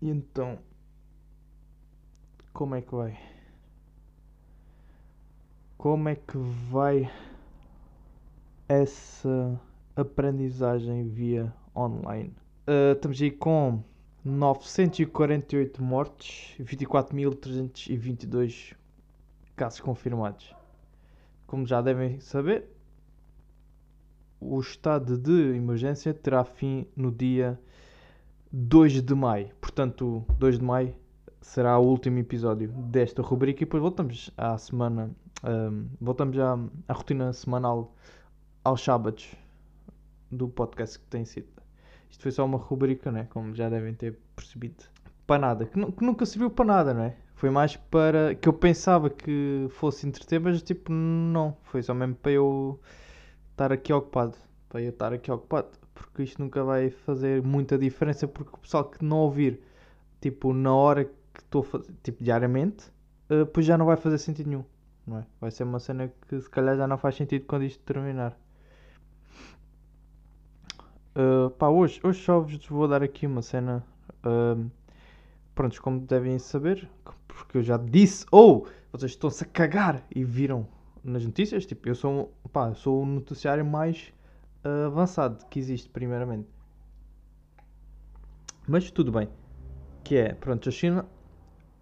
E então, como é que vai? Como é que vai essa aprendizagem via online? Uh, estamos aí com 948 mortes e 24.322 casos confirmados. Como já devem saber, o estado de emergência terá fim no dia 2 de maio. Portanto, 2 de maio será o último episódio desta rubrica e depois voltamos à semana, um, voltamos à, à rotina semanal aos sábados do podcast que tem sido. Isto foi só uma rubrica, né? Como já devem ter percebido. Para nada, que, que nunca serviu para nada, não é? Foi mais para que eu pensava que fosse entreter, mas tipo, não. Foi só mesmo para eu estar aqui ocupado. Para eu estar aqui ocupado. Porque isto nunca vai fazer muita diferença. Porque o pessoal que não ouvir, tipo, na hora que estou a fazer, tipo, diariamente, uh, pois já não vai fazer sentido nenhum. Não é? Vai ser uma cena que se calhar já não faz sentido quando isto terminar. Uh, pá, hoje, hoje só vos vou dar aqui uma cena. Uh, prontos, como devem saber, porque eu já disse, ou oh, vocês estão-se a cagar e viram nas notícias, tipo, eu sou, pá, sou o noticiário mais avançado que existe, primeiramente. Mas tudo bem. Que é, pronto, a China,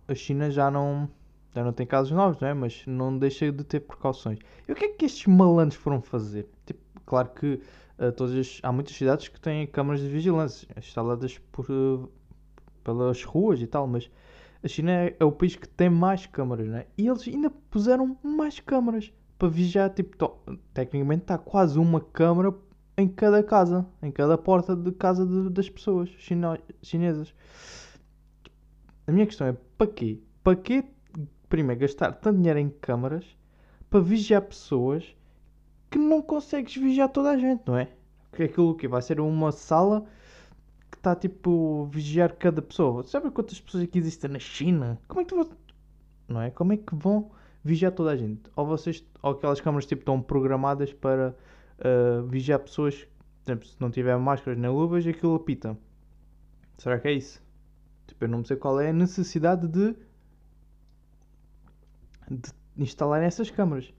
a China já não, já não tem casos novos, não é? Mas não deixa de ter precauções. E o que é que estes malandros foram fazer? Tipo, claro que uh, todas as, há muitas cidades que têm câmaras de vigilância instaladas por, uh, pelas ruas e tal, mas a China é, é, o país que tem mais câmaras, né? E eles ainda puseram mais câmaras para vigiar, tipo, tecnicamente está quase uma câmara em cada casa, em cada porta de casa de, das pessoas chino, chinesas. A minha questão é, para quê? Para quê, primeiro, gastar tanto dinheiro em câmaras para vigiar pessoas que não consegues vigiar toda a gente, não é? Que é aquilo que vai ser uma sala está tipo vigiar cada pessoa. Sabe quantas pessoas aqui existem na China? Como é que vão, não é? Como é que vão vigiar toda a gente? Ou vocês, ou aquelas câmaras tipo estão programadas para uh, vigiar pessoas, por exemplo, se não tiver máscaras nem luvas, aquilo apita. Será que é isso? Tipo, eu não sei qual é a necessidade de, de instalar essas câmaras.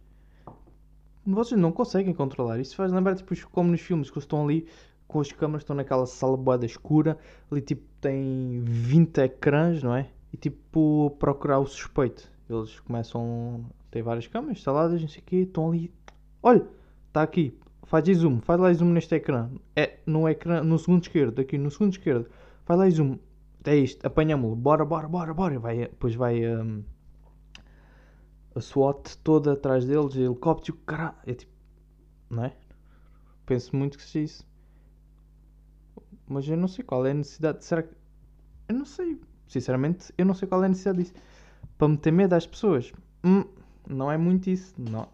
Vocês não conseguem controlar. Isso faz lembrar, tipo, como nos filmes, que estão ali com as câmaras estão naquela sala boada escura, ali tipo tem 20 ecrãs, não é? E tipo procurar o suspeito. Eles começam a ter várias câmaras instaladas, não sei o quê, estão ali. Olha, está aqui, faz zoom, faz lá zoom neste ecrã. É no ecrã, no segundo esquerdo, aqui no segundo esquerdo, faz lá zoom. É isto, apanhamos-lo, bora, bora, bora, bora. Vai, depois vai um, a SWAT toda atrás deles, helicóptero, caralho. É tipo, não é? Penso muito que seja isso. Mas eu não sei qual é a necessidade. Será que. Eu não sei. Sinceramente, eu não sei qual é a necessidade disso. Para meter medo às pessoas. Hum, não é muito isso. Não,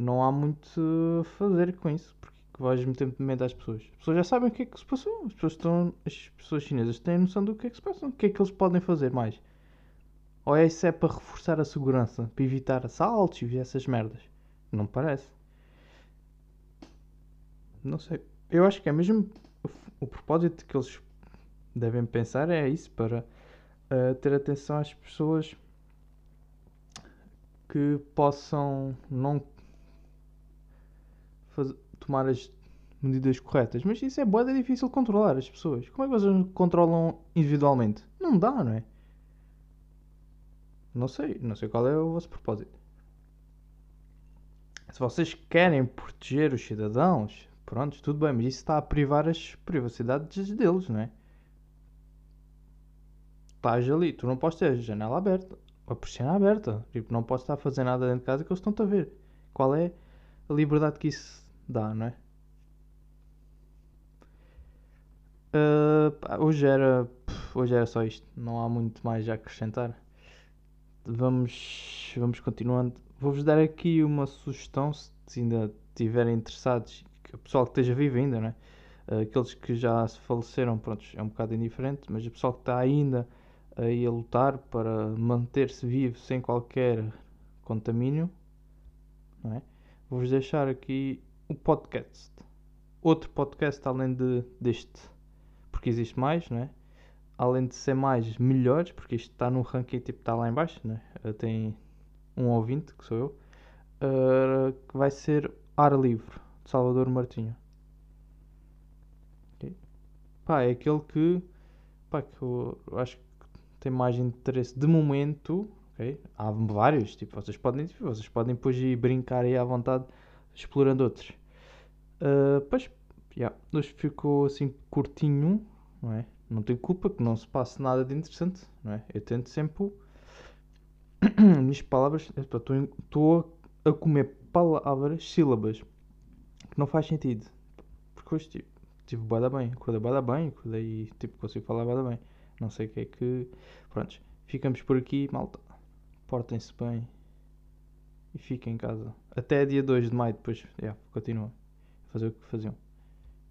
não há muito a fazer com isso. Porque vais meter medo às pessoas. As pessoas já sabem o que é que se passou. As pessoas, estão, as pessoas chinesas têm noção do que é que se passa. O que é que eles podem fazer mais? Ou é isso é para reforçar a segurança? Para evitar assaltos e essas merdas? Não parece. Não sei. Eu acho que é mesmo o propósito que eles devem pensar é isso, para uh, ter atenção às pessoas que possam não fazer, tomar as medidas corretas. Mas isso é boa, é difícil controlar as pessoas. Como é que vocês controlam individualmente? Não dá, não é? Não sei, não sei qual é o vosso propósito. Se vocês querem proteger os cidadãos, Pronto, tudo bem, mas isso está a privar as privacidades deles, não é? Estás ali, tu não podes ter a janela aberta, a persiana aberta. Tipo, não podes estar a fazer nada dentro de casa que eles estão-te a ver. Qual é a liberdade que isso dá, não é? Uh, pá, hoje era hoje era só isto não há muito mais a acrescentar vamos vamos continuando vou-vos dar aqui uma sugestão se ainda estiverem interessados o pessoal que esteja vivo ainda, né? aqueles que já se faleceram, pronto, é um bocado indiferente, mas o pessoal que está ainda aí a lutar para manter-se vivo sem qualquer contamínio, não é? Vou-vos deixar aqui o podcast. Outro podcast além de, deste, porque existe mais, não é? além de ser mais melhores, porque isto está no ranking, tipo, está lá em baixo, né? Uh, tem um ouvinte, que sou eu, uh, que vai ser Ar Livre, de Salvador Martinho. Okay. Pá, é aquele que, pá, que eu acho que tem mais interesse de momento, ok? Há vários, tipo, vocês podem, vocês podem depois ir brincar aí à vontade, explorando outros. Uh, pois, yeah, hoje ficou assim curtinho, não é? Não tenho culpa que não se passe nada de interessante, não é? Eu tento sempre, minhas palavras, estou a comer palavras, sílabas, que não faz sentido. Porque hoje, tipo, tive bada bem, acordei bada bem, acordei, tipo, consigo falar bada bem. Não sei o que é que. Prontos, ficamos por aqui, malta. Portem-se bem e fiquem em casa. Até dia 2 de maio, depois, yeah, continua fazer o que faziam.